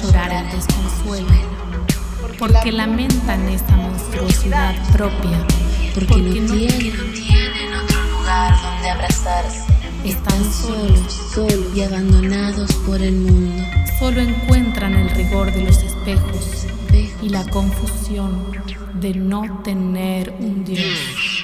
llorar el desconsuelo, porque lamentan esta monstruosidad propia, porque, no, tienen, otro lugar donde abrazarse. Están solos, solos y abandonados por el mundo. Solo encuentran el rigor de los espejos y la confusión de no tener un Dios.